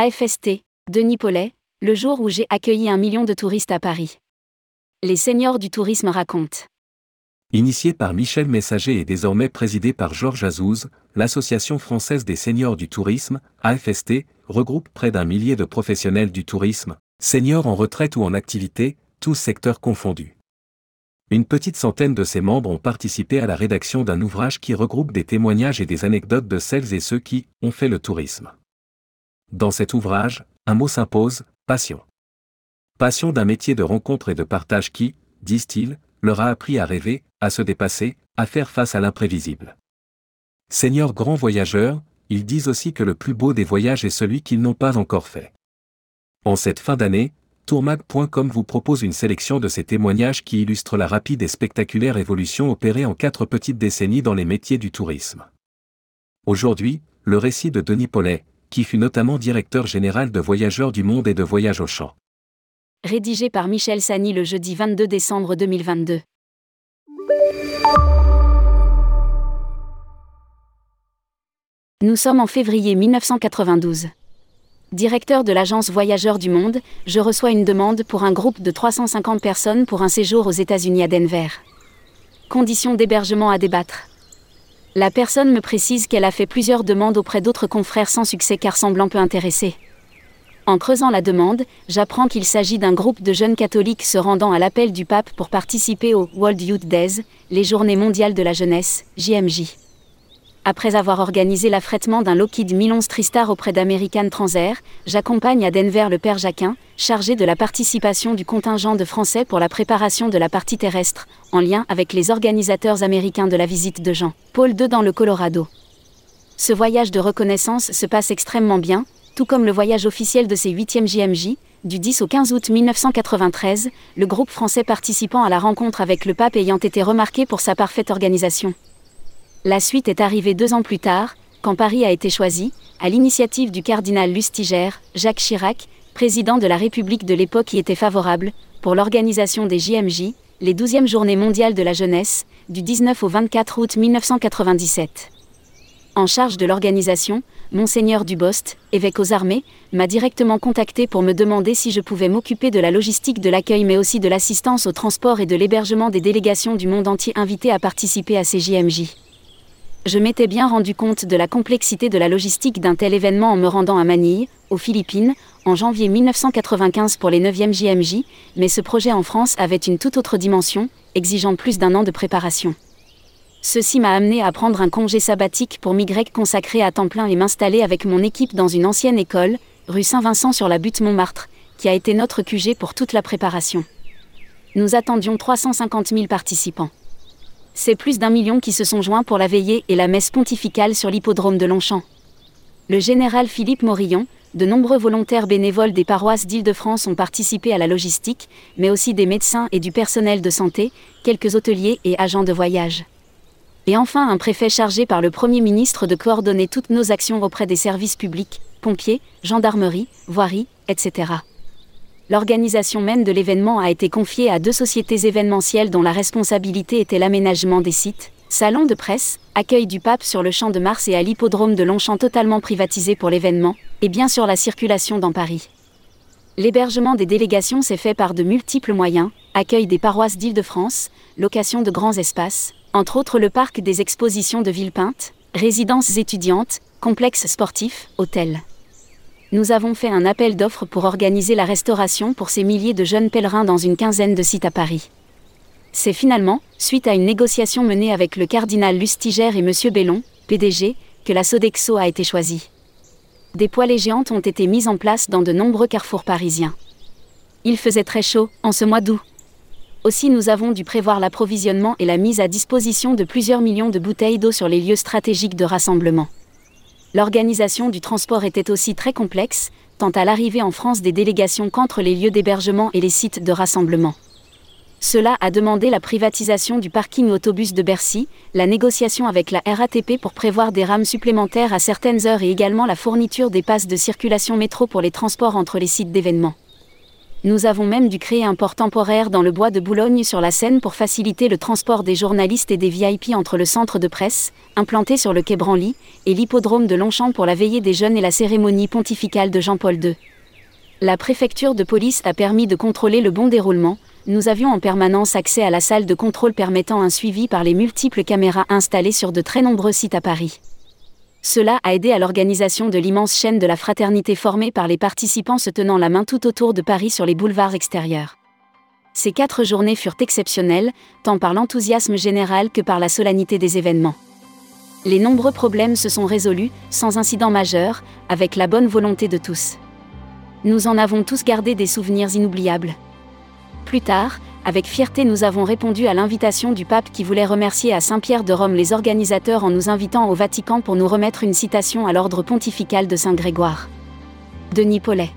AFST, Denis Paulet, le jour où j'ai accueilli un million de touristes à Paris. Les seniors du tourisme racontent. Initié par Michel Messager et désormais présidé par Georges Azouz, l'Association française des seniors du tourisme, AFST, regroupe près d'un millier de professionnels du tourisme, seniors en retraite ou en activité, tous secteurs confondus. Une petite centaine de ses membres ont participé à la rédaction d'un ouvrage qui regroupe des témoignages et des anecdotes de celles et ceux qui ont fait le tourisme. Dans cet ouvrage, un mot s'impose, passion. Passion d'un métier de rencontre et de partage qui, disent-ils, leur a appris à rêver, à se dépasser, à faire face à l'imprévisible. Seigneurs grands voyageurs, ils disent aussi que le plus beau des voyages est celui qu'ils n'ont pas encore fait. En cette fin d'année, tourmag.com vous propose une sélection de ces témoignages qui illustrent la rapide et spectaculaire évolution opérée en quatre petites décennies dans les métiers du tourisme. Aujourd'hui, le récit de Denis Paulet, qui fut notamment directeur général de Voyageurs du Monde et de Voyage au Champ. Rédigé par Michel Sani le jeudi 22 décembre 2022. Nous sommes en février 1992. Directeur de l'agence Voyageurs du Monde, je reçois une demande pour un groupe de 350 personnes pour un séjour aux États-Unis à Denver. Conditions d'hébergement à débattre. La personne me précise qu'elle a fait plusieurs demandes auprès d'autres confrères sans succès car semblant peu intéressés. En creusant la demande, j'apprends qu'il s'agit d'un groupe de jeunes catholiques se rendant à l'appel du pape pour participer au World Youth Days, les Journées mondiales de la jeunesse, JMJ après avoir organisé l'affrètement d'un Lockheed Milons Tristar auprès d'American Transair, j'accompagne à Denver le père Jacquin, chargé de la participation du contingent de Français pour la préparation de la partie terrestre, en lien avec les organisateurs américains de la visite de Jean Paul II dans le Colorado. Ce voyage de reconnaissance se passe extrêmement bien, tout comme le voyage officiel de ses 8e JMJ, du 10 au 15 août 1993, le groupe français participant à la rencontre avec le pape ayant été remarqué pour sa parfaite organisation. La suite est arrivée deux ans plus tard, quand Paris a été choisi, à l'initiative du cardinal Lustiger, Jacques Chirac, président de la République de l'époque qui était favorable, pour l'organisation des JMJ, les 12e journées mondiales de la jeunesse, du 19 au 24 août 1997. En charge de l'organisation, Monseigneur Dubost, évêque aux armées, m'a directement contacté pour me demander si je pouvais m'occuper de la logistique de l'accueil mais aussi de l'assistance au transport et de l'hébergement des délégations du monde entier invitées à participer à ces JMJ je m'étais bien rendu compte de la complexité de la logistique d'un tel événement en me rendant à Manille, aux Philippines, en janvier 1995 pour les 9e JMJ, mais ce projet en France avait une toute autre dimension, exigeant plus d'un an de préparation. Ceci m'a amené à prendre un congé sabbatique pour migrer consacré à temps plein et m'installer avec mon équipe dans une ancienne école, rue Saint-Vincent sur la butte Montmartre, qui a été notre QG pour toute la préparation. Nous attendions 350 000 participants c'est plus d'un million qui se sont joints pour la veillée et la messe pontificale sur l'hippodrome de Longchamp. Le général Philippe Morillon, de nombreux volontaires bénévoles des paroisses d'Île-de-France ont participé à la logistique, mais aussi des médecins et du personnel de santé, quelques hôteliers et agents de voyage. Et enfin un préfet chargé par le Premier ministre de coordonner toutes nos actions auprès des services publics, pompiers, gendarmerie, voirie, etc l'organisation même de l'événement a été confiée à deux sociétés événementielles dont la responsabilité était l'aménagement des sites, salon de presse, accueil du pape sur le champ de Mars et à l'hippodrome de Longchamp totalement privatisé pour l'événement, et bien sûr la circulation dans Paris. L'hébergement des délégations s'est fait par de multiples moyens, accueil des paroisses d'Île-de-France, location de grands espaces, entre autres le parc des expositions de Villepinte, résidences étudiantes, complexes sportifs, hôtels nous avons fait un appel d'offres pour organiser la restauration pour ces milliers de jeunes pèlerins dans une quinzaine de sites à Paris. C'est finalement, suite à une négociation menée avec le cardinal Lustiger et M. Bellon, PDG, que la Sodexo a été choisie. Des poêlées géantes ont été mises en place dans de nombreux carrefours parisiens. Il faisait très chaud, en ce mois d'août. Aussi nous avons dû prévoir l'approvisionnement et la mise à disposition de plusieurs millions de bouteilles d'eau sur les lieux stratégiques de rassemblement. L'organisation du transport était aussi très complexe, tant à l'arrivée en France des délégations qu'entre les lieux d'hébergement et les sites de rassemblement. Cela a demandé la privatisation du parking autobus de Bercy, la négociation avec la RATP pour prévoir des rames supplémentaires à certaines heures et également la fourniture des passes de circulation métro pour les transports entre les sites d'événements. Nous avons même dû créer un port temporaire dans le bois de Boulogne sur la Seine pour faciliter le transport des journalistes et des VIP entre le centre de presse, implanté sur le quai Branly, et l'hippodrome de Longchamp pour la veillée des jeunes et la cérémonie pontificale de Jean-Paul II. La préfecture de police a permis de contrôler le bon déroulement, nous avions en permanence accès à la salle de contrôle permettant un suivi par les multiples caméras installées sur de très nombreux sites à Paris. Cela a aidé à l'organisation de l'immense chaîne de la fraternité formée par les participants se tenant la main tout autour de Paris sur les boulevards extérieurs. Ces quatre journées furent exceptionnelles, tant par l'enthousiasme général que par la solennité des événements. Les nombreux problèmes se sont résolus, sans incident majeur, avec la bonne volonté de tous. Nous en avons tous gardé des souvenirs inoubliables. Plus tard, avec fierté nous avons répondu à l'invitation du pape qui voulait remercier à Saint-Pierre de Rome les organisateurs en nous invitant au Vatican pour nous remettre une citation à l'ordre pontifical de Saint Grégoire. Denis Paulet.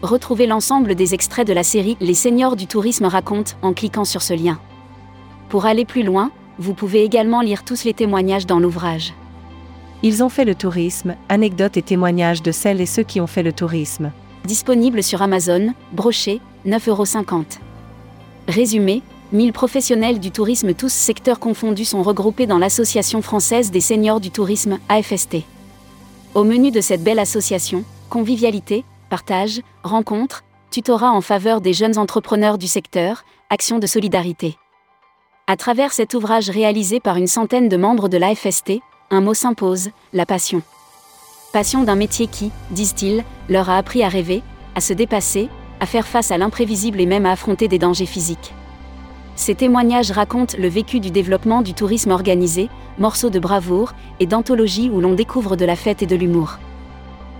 Retrouvez l'ensemble des extraits de la série Les Seigneurs du Tourisme racontent en cliquant sur ce lien. Pour aller plus loin, vous pouvez également lire tous les témoignages dans l'ouvrage. Ils ont fait le tourisme, anecdotes et témoignages de celles et ceux qui ont fait le tourisme. Disponible sur Amazon, brochet, 9,50€. Résumé, 1000 professionnels du tourisme tous secteurs confondus sont regroupés dans l'Association française des seniors du tourisme, AFST. Au menu de cette belle association, convivialité, partage, rencontres, tutorat en faveur des jeunes entrepreneurs du secteur, actions de solidarité. À travers cet ouvrage réalisé par une centaine de membres de l'AFST, un mot s'impose, la passion. Passion d'un métier qui, disent-ils, leur a appris à rêver, à se dépasser, à faire face à l'imprévisible et même à affronter des dangers physiques. Ces témoignages racontent le vécu du développement du tourisme organisé, morceaux de bravoure et d'anthologie où l'on découvre de la fête et de l'humour.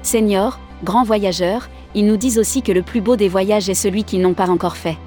Seniors, grands voyageurs, ils nous disent aussi que le plus beau des voyages est celui qu'ils n'ont pas encore fait.